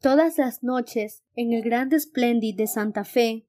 Todas las noches, en el Grand Splendid de Santa Fe,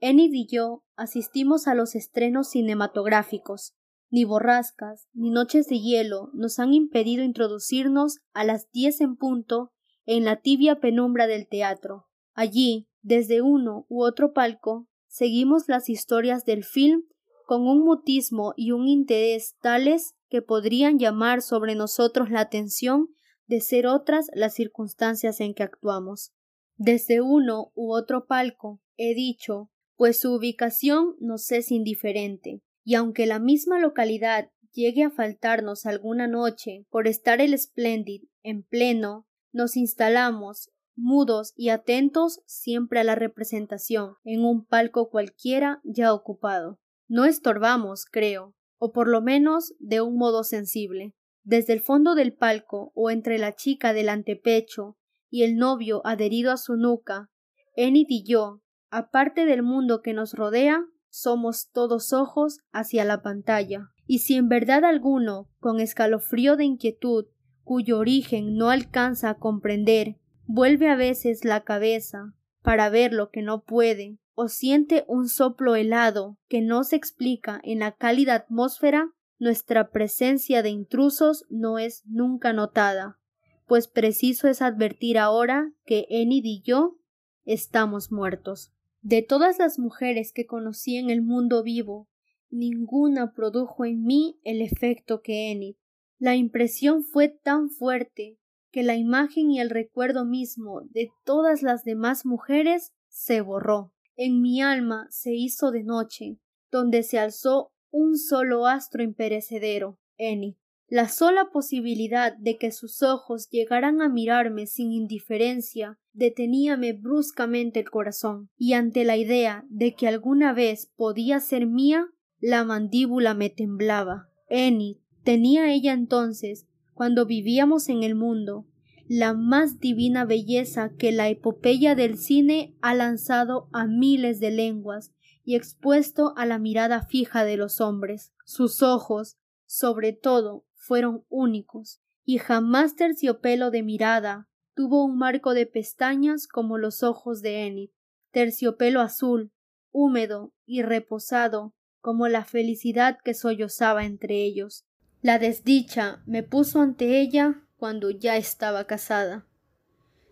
Enid y yo asistimos a los estrenos cinematográficos. Ni borrascas, ni noches de hielo nos han impedido introducirnos a las diez en punto en la tibia penumbra del teatro. Allí, desde uno u otro palco, seguimos las historias del film con un mutismo y un interés tales que podrían llamar sobre nosotros la atención de ser otras las circunstancias en que actuamos. Desde uno u otro palco, he dicho, pues su ubicación nos es indiferente y aunque la misma localidad llegue a faltarnos alguna noche por estar el Splendid en pleno, nos instalamos mudos y atentos siempre a la representación en un palco cualquiera ya ocupado. No estorbamos, creo, o por lo menos de un modo sensible. Desde el fondo del palco o entre la chica del antepecho y el novio adherido a su nuca, Enid y yo, aparte del mundo que nos rodea, somos todos ojos hacia la pantalla. Y si en verdad alguno, con escalofrío de inquietud, cuyo origen no alcanza a comprender, vuelve a veces la cabeza para ver lo que no puede, o siente un soplo helado que no se explica en la cálida atmósfera, nuestra presencia de intrusos no es nunca notada, pues preciso es advertir ahora que Enid y yo estamos muertos. De todas las mujeres que conocí en el mundo vivo, ninguna produjo en mí el efecto que Enid. La impresión fue tan fuerte que la imagen y el recuerdo mismo de todas las demás mujeres se borró. En mi alma se hizo de noche, donde se alzó un solo astro imperecedero, Enid. La sola posibilidad de que sus ojos llegaran a mirarme sin indiferencia deteníame bruscamente el corazón, y ante la idea de que alguna vez podía ser mía, la mandíbula me temblaba. Enid tenía ella entonces, cuando vivíamos en el mundo, la más divina belleza que la epopeya del cine ha lanzado a miles de lenguas y expuesto a la mirada fija de los hombres. Sus ojos, sobre todo, fueron únicos, y jamás terciopelo de mirada, Tuvo un marco de pestañas como los ojos de Enid, terciopelo azul, húmedo y reposado como la felicidad que sollozaba entre ellos. La desdicha me puso ante ella cuando ya estaba casada.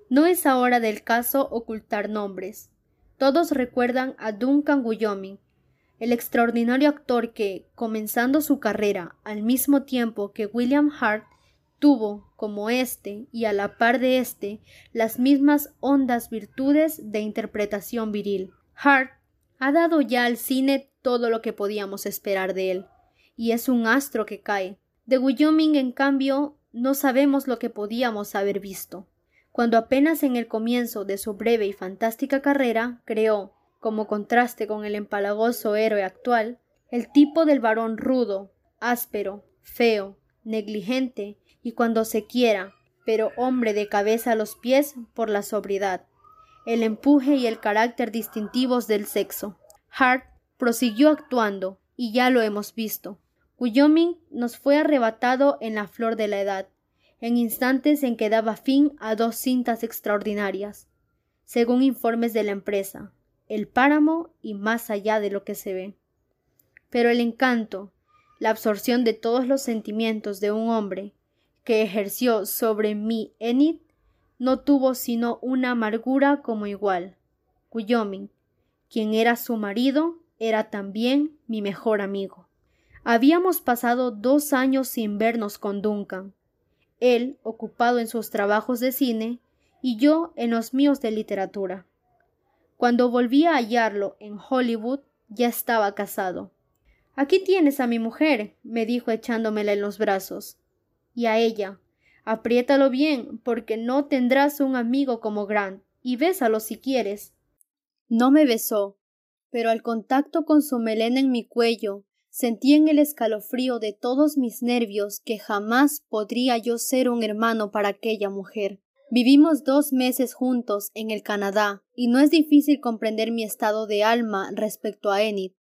No es ahora del caso ocultar nombres. Todos recuerdan a Duncan Guyomin, el extraordinario actor que, comenzando su carrera al mismo tiempo que William Hart, tuvo, como éste, y a la par de éste, las mismas hondas virtudes de interpretación viril. Hart ha dado ya al cine todo lo que podíamos esperar de él, y es un astro que cae. De Wyoming, en cambio, no sabemos lo que podíamos haber visto. Cuando apenas en el comienzo de su breve y fantástica carrera creó, como contraste con el empalagoso héroe actual, el tipo del varón rudo, áspero, feo, negligente y cuando se quiera, pero hombre de cabeza a los pies por la sobriedad, el empuje y el carácter distintivos del sexo. Hart prosiguió actuando, y ya lo hemos visto. Wyoming nos fue arrebatado en la flor de la edad, en instantes en que daba fin a dos cintas extraordinarias, según informes de la empresa, El páramo y más allá de lo que se ve. Pero el encanto, la absorción de todos los sentimientos de un hombre que ejerció sobre mí Enid no tuvo sino una amargura como igual. Wyoming, quien era su marido, era también mi mejor amigo. Habíamos pasado dos años sin vernos con Duncan, él ocupado en sus trabajos de cine y yo en los míos de literatura. Cuando volví a hallarlo en Hollywood, ya estaba casado. Aquí tienes a mi mujer, me dijo echándomela en los brazos y a ella. Apriétalo bien, porque no tendrás un amigo como Grant, y bésalo si quieres. No me besó, pero al contacto con su melena en mi cuello, sentí en el escalofrío de todos mis nervios que jamás podría yo ser un hermano para aquella mujer. Vivimos dos meses juntos en el Canadá, y no es difícil comprender mi estado de alma respecto a Enid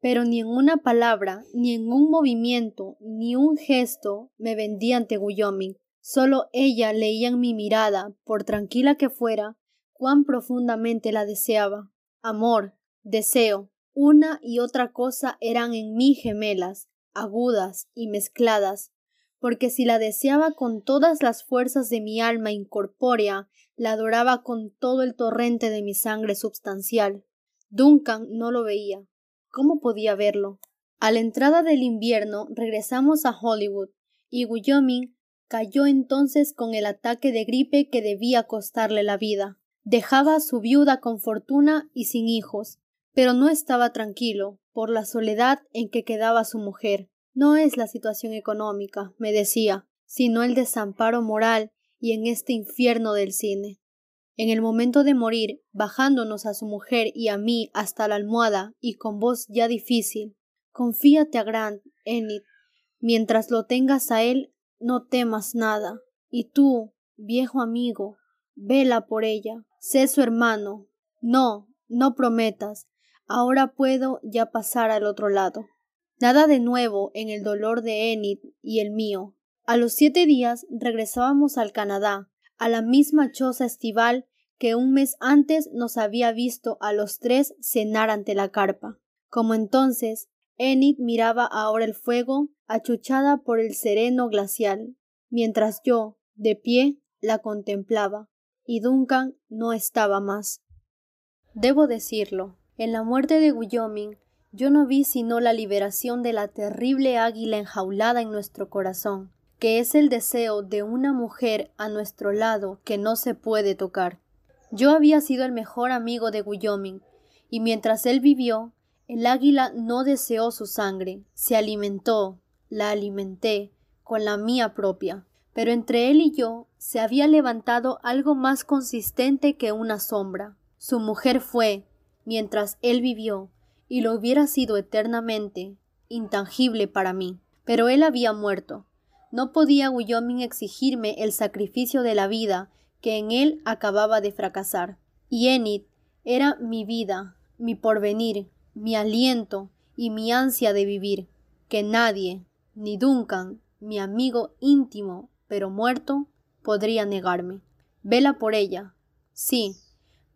pero ni en una palabra, ni en un movimiento, ni un gesto me vendí ante Wyoming. Solo ella leía en mi mirada, por tranquila que fuera, cuán profundamente la deseaba. Amor, deseo, una y otra cosa eran en mí gemelas, agudas y mezcladas, porque si la deseaba con todas las fuerzas de mi alma incorpórea, la adoraba con todo el torrente de mi sangre substancial. Duncan no lo veía. ¿Cómo podía verlo? A la entrada del invierno regresamos a Hollywood, y Wyoming cayó entonces con el ataque de gripe que debía costarle la vida. Dejaba a su viuda con fortuna y sin hijos, pero no estaba tranquilo por la soledad en que quedaba su mujer. No es la situación económica, me decía, sino el desamparo moral y en este infierno del cine. En el momento de morir, bajándonos a su mujer y a mí hasta la almohada y con voz ya difícil, confíate a Grant, Enid. Mientras lo tengas a él, no temas nada. Y tú, viejo amigo, vela por ella, sé su hermano. No, no prometas. Ahora puedo ya pasar al otro lado. Nada de nuevo en el dolor de Enid y el mío. A los siete días regresábamos al Canadá, a la misma choza estival que un mes antes nos había visto a los tres cenar ante la carpa. Como entonces, Enid miraba ahora el fuego, achuchada por el sereno glacial, mientras yo, de pie, la contemplaba, y Duncan no estaba más. Debo decirlo, en la muerte de Wyoming yo no vi sino la liberación de la terrible águila enjaulada en nuestro corazón, que es el deseo de una mujer a nuestro lado que no se puede tocar. Yo había sido el mejor amigo de Wyoming, y mientras él vivió, el águila no deseó su sangre, se alimentó, la alimenté, con la mía propia. Pero entre él y yo se había levantado algo más consistente que una sombra. Su mujer fue, mientras él vivió, y lo hubiera sido eternamente, intangible para mí. Pero él había muerto. No podía Wyoming exigirme el sacrificio de la vida que en él acababa de fracasar. Y Enid era mi vida, mi porvenir, mi aliento y mi ansia de vivir, que nadie, ni Duncan, mi amigo íntimo, pero muerto, podría negarme. Vela por ella, sí,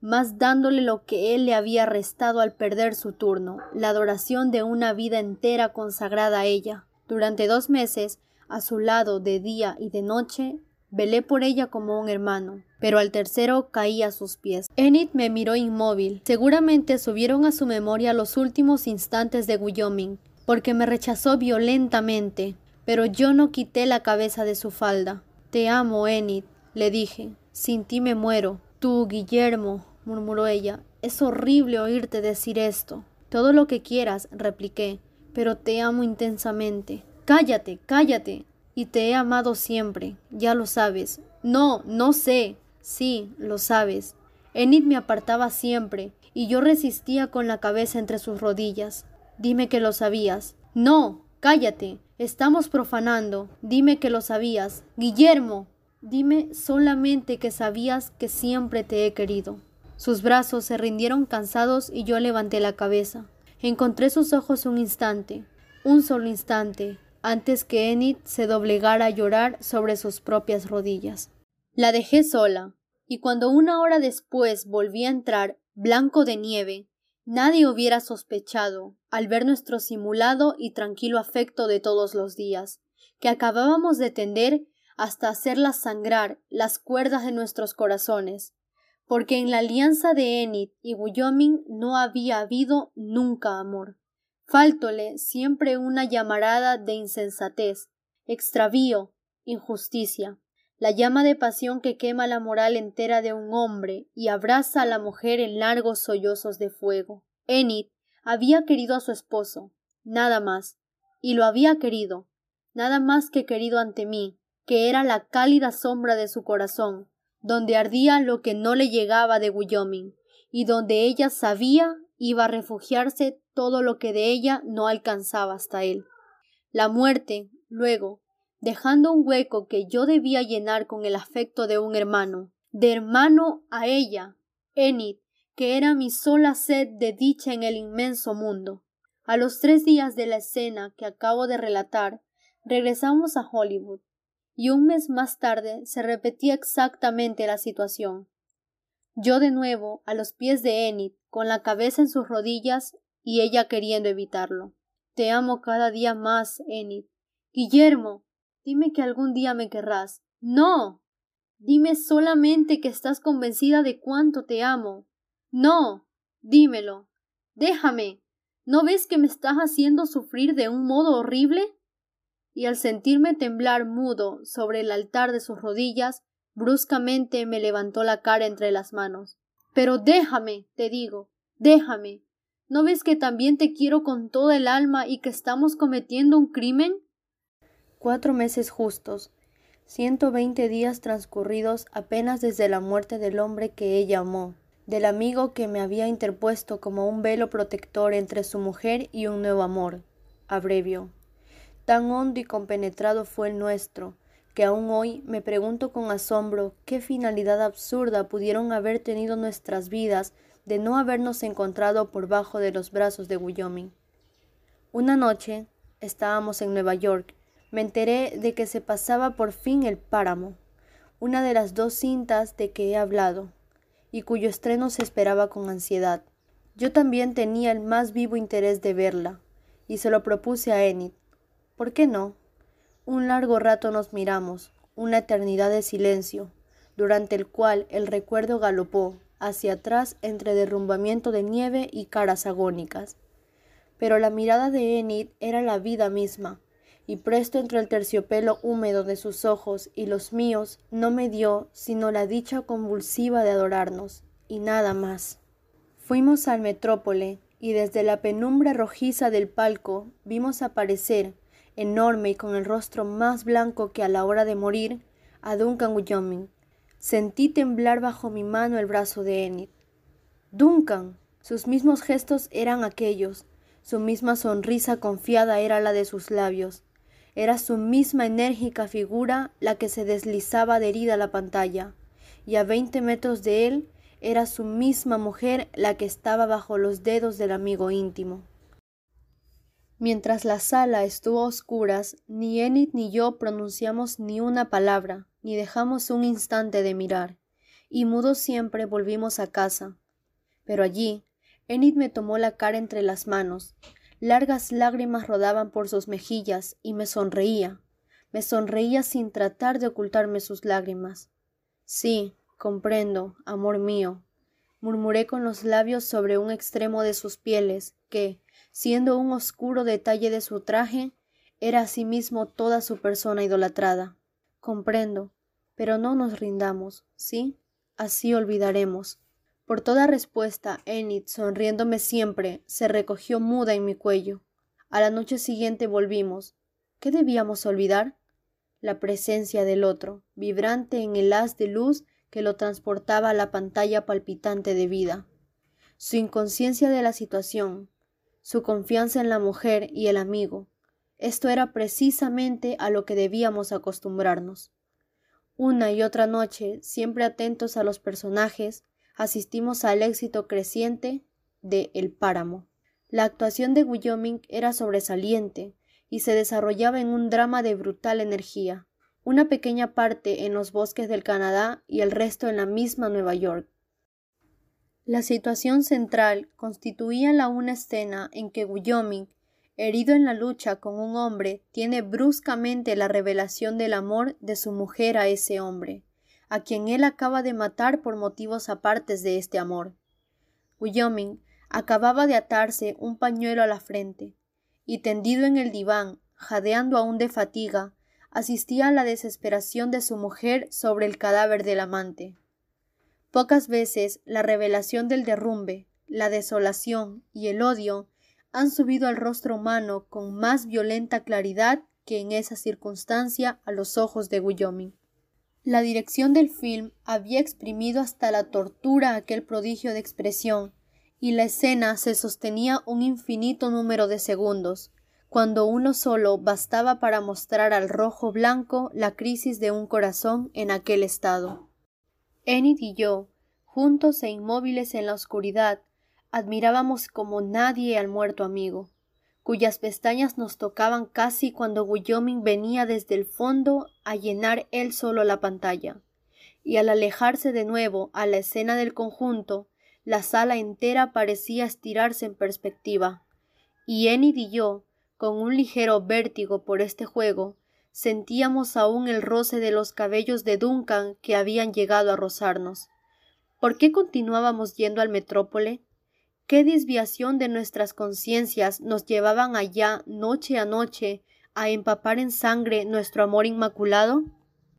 más dándole lo que él le había restado al perder su turno, la adoración de una vida entera consagrada a ella. Durante dos meses, a su lado de día y de noche, Velé por ella como un hermano, pero al tercero caí a sus pies. Enid me miró inmóvil. Seguramente subieron a su memoria los últimos instantes de Wyoming, porque me rechazó violentamente, pero yo no quité la cabeza de su falda. Te amo, Enid, le dije. Sin ti me muero. Tú, Guillermo, murmuró ella. Es horrible oírte decir esto. Todo lo que quieras, repliqué, pero te amo intensamente. Cállate, cállate, y te he amado siempre, ya lo sabes. No, no sé. Sí, lo sabes. Enid me apartaba siempre, y yo resistía con la cabeza entre sus rodillas. Dime que lo sabías. No, cállate. Estamos profanando. Dime que lo sabías. Guillermo. Dime solamente que sabías que siempre te he querido. Sus brazos se rindieron cansados y yo levanté la cabeza. Encontré sus ojos un instante, un solo instante, antes que Enid se doblegara a llorar sobre sus propias rodillas. La dejé sola, y cuando una hora después volví a entrar, blanco de nieve, nadie hubiera sospechado, al ver nuestro simulado y tranquilo afecto de todos los días, que acabábamos de tender hasta hacerlas sangrar las cuerdas de nuestros corazones, porque en la alianza de Enid y Wyoming no había habido nunca amor. Faltole siempre una llamarada de insensatez, extravío, injusticia, la llama de pasión que quema la moral entera de un hombre y abraza a la mujer en largos sollozos de fuego. Enid había querido a su esposo, nada más, y lo había querido, nada más que querido ante mí, que era la cálida sombra de su corazón, donde ardía lo que no le llegaba de Wyoming, y donde ella sabía iba a refugiarse todo lo que de ella no alcanzaba hasta él. La muerte, luego, dejando un hueco que yo debía llenar con el afecto de un hermano, de hermano a ella, Enid, que era mi sola sed de dicha en el inmenso mundo. A los tres días de la escena que acabo de relatar, regresamos a Hollywood, y un mes más tarde se repetía exactamente la situación. Yo de nuevo a los pies de Enid, con la cabeza en sus rodillas y ella queriendo evitarlo. Te amo cada día más, Enid. Guillermo, dime que algún día me querrás. No. Dime solamente que estás convencida de cuánto te amo. No. Dímelo. Déjame. ¿No ves que me estás haciendo sufrir de un modo horrible? Y al sentirme temblar mudo sobre el altar de sus rodillas, bruscamente me levantó la cara entre las manos. Pero déjame, te digo, déjame. ¿No ves que también te quiero con toda el alma y que estamos cometiendo un crimen? Cuatro meses justos, ciento veinte días transcurridos apenas desde la muerte del hombre que ella amó, del amigo que me había interpuesto como un velo protector entre su mujer y un nuevo amor. Abrevio. Tan hondo y compenetrado fue el nuestro, que aún hoy me pregunto con asombro qué finalidad absurda pudieron haber tenido nuestras vidas de no habernos encontrado por bajo de los brazos de Wyoming. Una noche estábamos en Nueva York, me enteré de que se pasaba por fin el páramo, una de las dos cintas de que he hablado, y cuyo estreno se esperaba con ansiedad. Yo también tenía el más vivo interés de verla, y se lo propuse a Enid. ¿Por qué no? Un largo rato nos miramos, una eternidad de silencio, durante el cual el recuerdo galopó hacia atrás entre derrumbamiento de nieve y caras agónicas. Pero la mirada de Enid era la vida misma, y presto entre el terciopelo húmedo de sus ojos y los míos no me dio sino la dicha convulsiva de adorarnos, y nada más. Fuimos al metrópole, y desde la penumbra rojiza del palco vimos aparecer, enorme y con el rostro más blanco que a la hora de morir, a Duncan Wyoming. Sentí temblar bajo mi mano el brazo de Enid. Duncan. Sus mismos gestos eran aquellos, su misma sonrisa confiada era la de sus labios, era su misma enérgica figura la que se deslizaba adherida a la pantalla, y a veinte metros de él era su misma mujer la que estaba bajo los dedos del amigo íntimo. Mientras la sala estuvo a oscuras, ni Enid ni yo pronunciamos ni una palabra, ni dejamos un instante de mirar, y mudos siempre volvimos a casa. Pero allí, Enid me tomó la cara entre las manos, largas lágrimas rodaban por sus mejillas y me sonreía, me sonreía sin tratar de ocultarme sus lágrimas. Sí, comprendo, amor mío, murmuré con los labios sobre un extremo de sus pieles, que, siendo un oscuro detalle de su traje, era asimismo toda su persona idolatrada. Comprendo, pero no nos rindamos, ¿sí? Así olvidaremos. Por toda respuesta, Enid, sonriéndome siempre, se recogió muda en mi cuello. A la noche siguiente volvimos. ¿Qué debíamos olvidar? La presencia del otro, vibrante en el haz de luz que lo transportaba a la pantalla palpitante de vida. Su inconsciencia de la situación, su confianza en la mujer y el amigo. Esto era precisamente a lo que debíamos acostumbrarnos. Una y otra noche, siempre atentos a los personajes, asistimos al éxito creciente de El Páramo. La actuación de Wyoming era sobresaliente y se desarrollaba en un drama de brutal energía, una pequeña parte en los bosques del Canadá y el resto en la misma Nueva York. La situación central constituía la una escena en que Wyoming, herido en la lucha con un hombre, tiene bruscamente la revelación del amor de su mujer a ese hombre, a quien él acaba de matar por motivos apartes de este amor. Wyoming acababa de atarse un pañuelo a la frente, y tendido en el diván, jadeando aún de fatiga, asistía a la desesperación de su mujer sobre el cadáver del amante. Pocas veces la revelación del derrumbe, la desolación y el odio han subido al rostro humano con más violenta claridad que en esa circunstancia a los ojos de Wyoming. La dirección del film había exprimido hasta la tortura aquel prodigio de expresión, y la escena se sostenía un infinito número de segundos, cuando uno solo bastaba para mostrar al rojo blanco la crisis de un corazón en aquel estado. Enid y yo, juntos e inmóviles en la oscuridad, admirábamos como nadie al muerto amigo, cuyas pestañas nos tocaban casi cuando Wyoming venía desde el fondo a llenar él solo la pantalla. Y al alejarse de nuevo a la escena del conjunto, la sala entera parecía estirarse en perspectiva. Y Enid y yo, con un ligero vértigo por este juego, sentíamos aún el roce de los cabellos de Duncan que habían llegado a rozarnos. ¿Por qué continuábamos yendo al metrópole? ¿Qué desviación de nuestras conciencias nos llevaban allá noche a noche a empapar en sangre nuestro amor inmaculado?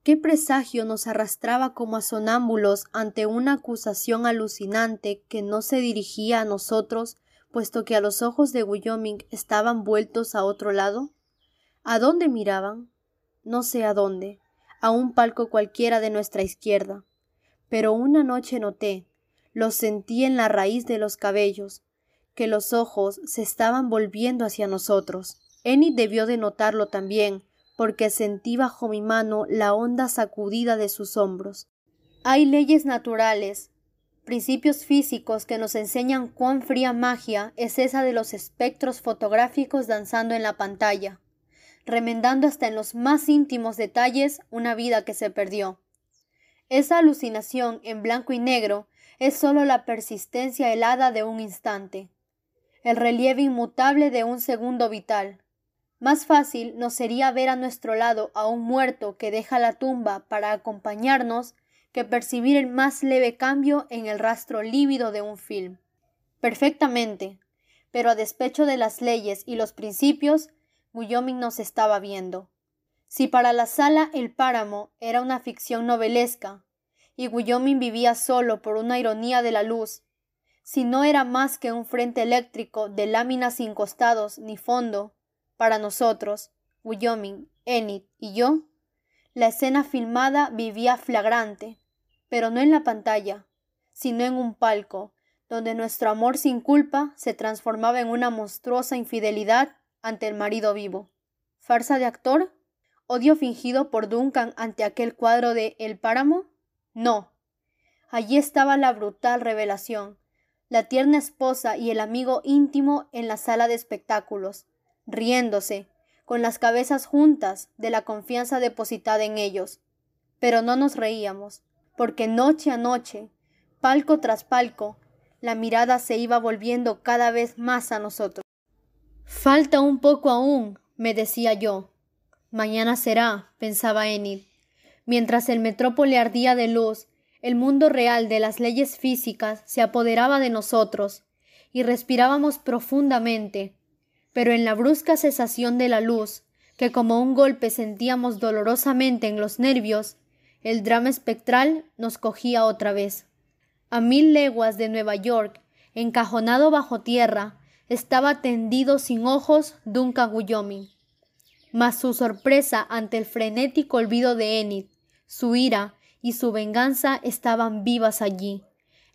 ¿Qué presagio nos arrastraba como a sonámbulos ante una acusación alucinante que no se dirigía a nosotros, puesto que a los ojos de Wyoming estaban vueltos a otro lado? ¿A dónde miraban? No sé a dónde, a un palco cualquiera de nuestra izquierda. Pero una noche noté, lo sentí en la raíz de los cabellos, que los ojos se estaban volviendo hacia nosotros. Enid debió de notarlo también, porque sentí bajo mi mano la honda sacudida de sus hombros. Hay leyes naturales, principios físicos que nos enseñan cuán fría magia es esa de los espectros fotográficos danzando en la pantalla, remendando hasta en los más íntimos detalles una vida que se perdió. Esa alucinación en blanco y negro es sólo la persistencia helada de un instante, el relieve inmutable de un segundo vital. Más fácil nos sería ver a nuestro lado a un muerto que deja la tumba para acompañarnos que percibir el más leve cambio en el rastro lívido de un film. Perfectamente, pero a despecho de las leyes y los principios, Wyoming nos estaba viendo. Si para la sala El páramo era una ficción novelesca, y Wyoming vivía solo por una ironía de la luz. Si no era más que un frente eléctrico de láminas sin costados ni fondo, para nosotros, Wyoming, Enid y yo, la escena filmada vivía flagrante, pero no en la pantalla, sino en un palco, donde nuestro amor sin culpa se transformaba en una monstruosa infidelidad ante el marido vivo. ¿Farsa de actor? ¿Odio fingido por Duncan ante aquel cuadro de El páramo? No. Allí estaba la brutal revelación, la tierna esposa y el amigo íntimo en la sala de espectáculos, riéndose, con las cabezas juntas de la confianza depositada en ellos. Pero no nos reíamos, porque noche a noche, palco tras palco, la mirada se iba volviendo cada vez más a nosotros. Falta un poco aún, me decía yo. Mañana será, pensaba Enid. Mientras el metrópole ardía de luz, el mundo real de las leyes físicas se apoderaba de nosotros, y respirábamos profundamente. Pero en la brusca cesación de la luz, que como un golpe sentíamos dolorosamente en los nervios, el drama espectral nos cogía otra vez. A mil leguas de Nueva York, encajonado bajo tierra, estaba tendido sin ojos Duncan Wyoming. Mas su sorpresa ante el frenético olvido de Enid su ira y su venganza estaban vivas allí,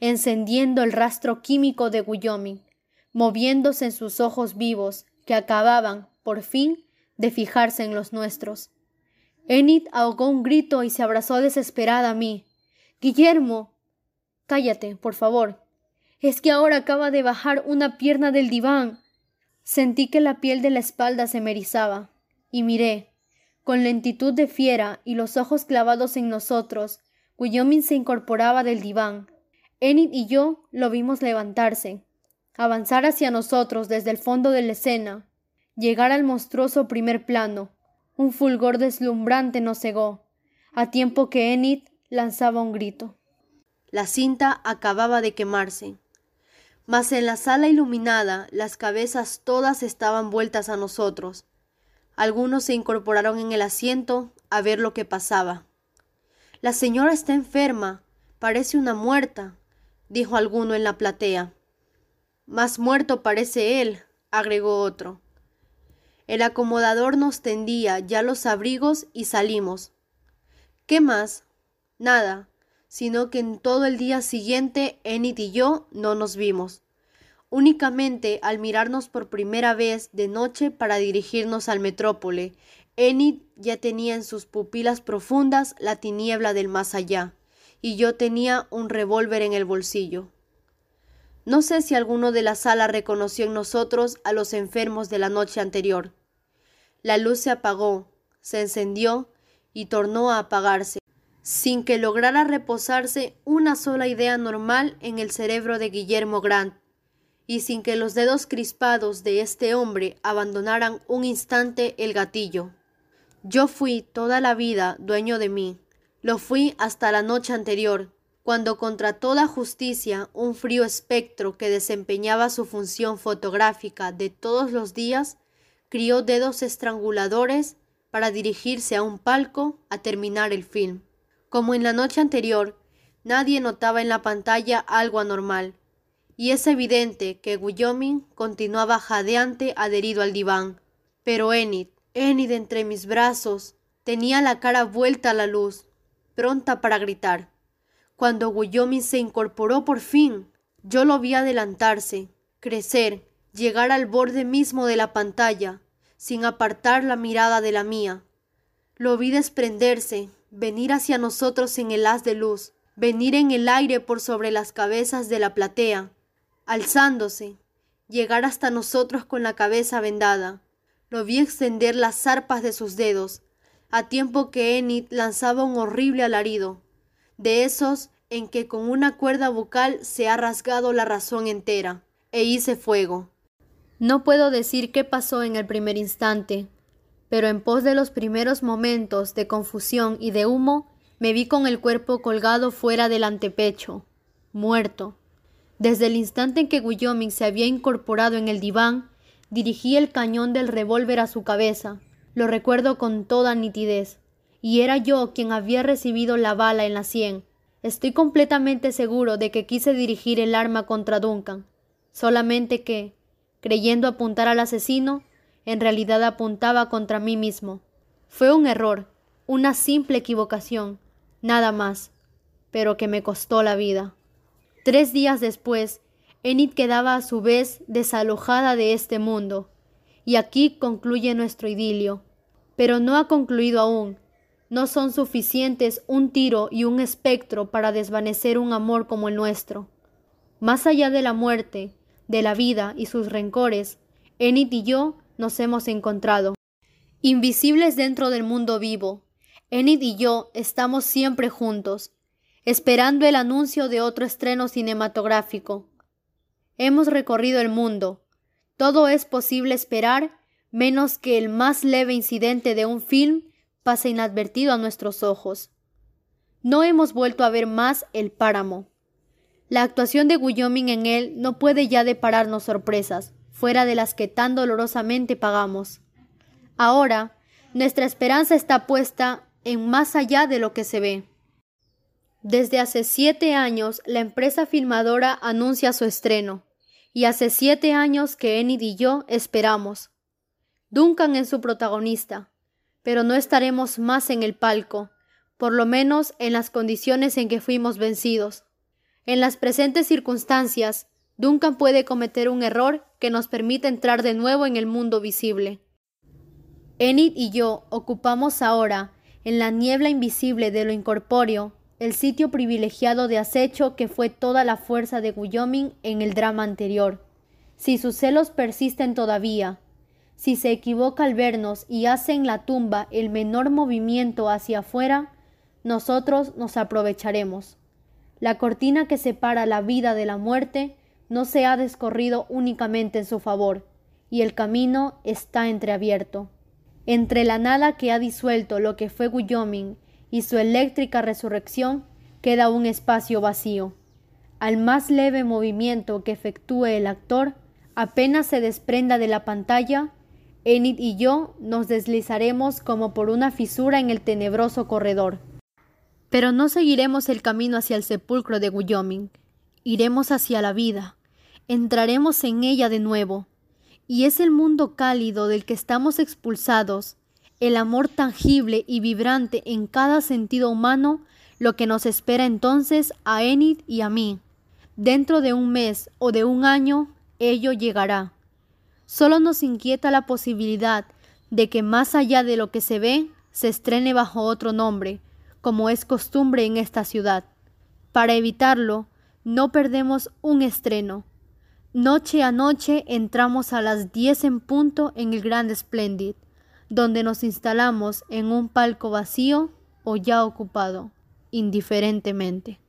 encendiendo el rastro químico de Wyoming, moviéndose en sus ojos vivos, que acababan, por fin, de fijarse en los nuestros. Enid ahogó un grito y se abrazó desesperada a mí. Guillermo. Cállate, por favor. Es que ahora acaba de bajar una pierna del diván. Sentí que la piel de la espalda se me erizaba, y miré, con lentitud de fiera y los ojos clavados en nosotros, Wyoming se incorporaba del diván. Enid y yo lo vimos levantarse, avanzar hacia nosotros desde el fondo de la escena, llegar al monstruoso primer plano. Un fulgor deslumbrante nos cegó, a tiempo que Enid lanzaba un grito. La cinta acababa de quemarse. Mas en la sala iluminada las cabezas todas estaban vueltas a nosotros, algunos se incorporaron en el asiento a ver lo que pasaba. La señora está enferma, parece una muerta, dijo alguno en la platea. Más muerto parece él, agregó otro. El acomodador nos tendía ya los abrigos y salimos. ¿Qué más? Nada, sino que en todo el día siguiente Enid y yo no nos vimos únicamente al mirarnos por primera vez de noche para dirigirnos al metrópole. Enid ya tenía en sus pupilas profundas la tiniebla del más allá, y yo tenía un revólver en el bolsillo. No sé si alguno de la sala reconoció en nosotros a los enfermos de la noche anterior. La luz se apagó, se encendió y tornó a apagarse, sin que lograra reposarse una sola idea normal en el cerebro de Guillermo Grant, y sin que los dedos crispados de este hombre abandonaran un instante el gatillo. Yo fui toda la vida dueño de mí, lo fui hasta la noche anterior, cuando contra toda justicia un frío espectro que desempeñaba su función fotográfica de todos los días crió dedos estranguladores para dirigirse a un palco a terminar el film. Como en la noche anterior, nadie notaba en la pantalla algo anormal, y es evidente que Guillaumin continuaba jadeante adherido al diván. Pero Enid, Enid entre mis brazos, tenía la cara vuelta a la luz, pronta para gritar. Cuando Guillaumin se incorporó por fin, yo lo vi adelantarse, crecer, llegar al borde mismo de la pantalla, sin apartar la mirada de la mía. Lo vi desprenderse, venir hacia nosotros en el haz de luz, venir en el aire por sobre las cabezas de la platea, alzándose, llegar hasta nosotros con la cabeza vendada. Lo vi extender las zarpas de sus dedos, a tiempo que Enid lanzaba un horrible alarido, de esos en que con una cuerda vocal se ha rasgado la razón entera, e hice fuego. No puedo decir qué pasó en el primer instante, pero en pos de los primeros momentos de confusión y de humo, me vi con el cuerpo colgado fuera del antepecho, muerto. Desde el instante en que Guillaumin se había incorporado en el diván, dirigí el cañón del revólver a su cabeza. Lo recuerdo con toda nitidez. Y era yo quien había recibido la bala en la sien. Estoy completamente seguro de que quise dirigir el arma contra Duncan, solamente que, creyendo apuntar al asesino, en realidad apuntaba contra mí mismo. Fue un error, una simple equivocación, nada más, pero que me costó la vida. Tres días después, Enid quedaba a su vez desalojada de este mundo, y aquí concluye nuestro idilio. Pero no ha concluido aún. No son suficientes un tiro y un espectro para desvanecer un amor como el nuestro. Más allá de la muerte, de la vida y sus rencores, Enid y yo nos hemos encontrado. Invisibles dentro del mundo vivo, Enid y yo estamos siempre juntos, esperando el anuncio de otro estreno cinematográfico. Hemos recorrido el mundo. Todo es posible esperar menos que el más leve incidente de un film pase inadvertido a nuestros ojos. No hemos vuelto a ver más el páramo. La actuación de Guillaumin en él no puede ya depararnos sorpresas, fuera de las que tan dolorosamente pagamos. Ahora, nuestra esperanza está puesta en más allá de lo que se ve. Desde hace siete años, la empresa filmadora anuncia su estreno, y hace siete años que Enid y yo esperamos. Duncan es su protagonista, pero no estaremos más en el palco, por lo menos en las condiciones en que fuimos vencidos. En las presentes circunstancias, Duncan puede cometer un error que nos permite entrar de nuevo en el mundo visible. Enid y yo ocupamos ahora, en la niebla invisible de lo incorpóreo, el sitio privilegiado de acecho que fue toda la fuerza de Guillaumin en el drama anterior. Si sus celos persisten todavía, si se equivoca al vernos y hace en la tumba el menor movimiento hacia afuera, nosotros nos aprovecharemos. La cortina que separa la vida de la muerte no se ha descorrido únicamente en su favor, y el camino está entreabierto. Entre la nada que ha disuelto lo que fue Guillaumin y su eléctrica resurrección queda un espacio vacío. Al más leve movimiento que efectúe el actor, apenas se desprenda de la pantalla, Enid y yo nos deslizaremos como por una fisura en el tenebroso corredor. Pero no seguiremos el camino hacia el sepulcro de Guillaumin, iremos hacia la vida, entraremos en ella de nuevo, y es el mundo cálido del que estamos expulsados, el amor tangible y vibrante en cada sentido humano, lo que nos espera entonces a Enid y a mí. Dentro de un mes o de un año, ello llegará. Solo nos inquieta la posibilidad de que más allá de lo que se ve, se estrene bajo otro nombre, como es costumbre en esta ciudad. Para evitarlo, no perdemos un estreno, Noche a noche entramos a las 10 en punto en el Grand Splendid, donde nos instalamos en un palco vacío o ya ocupado, indiferentemente.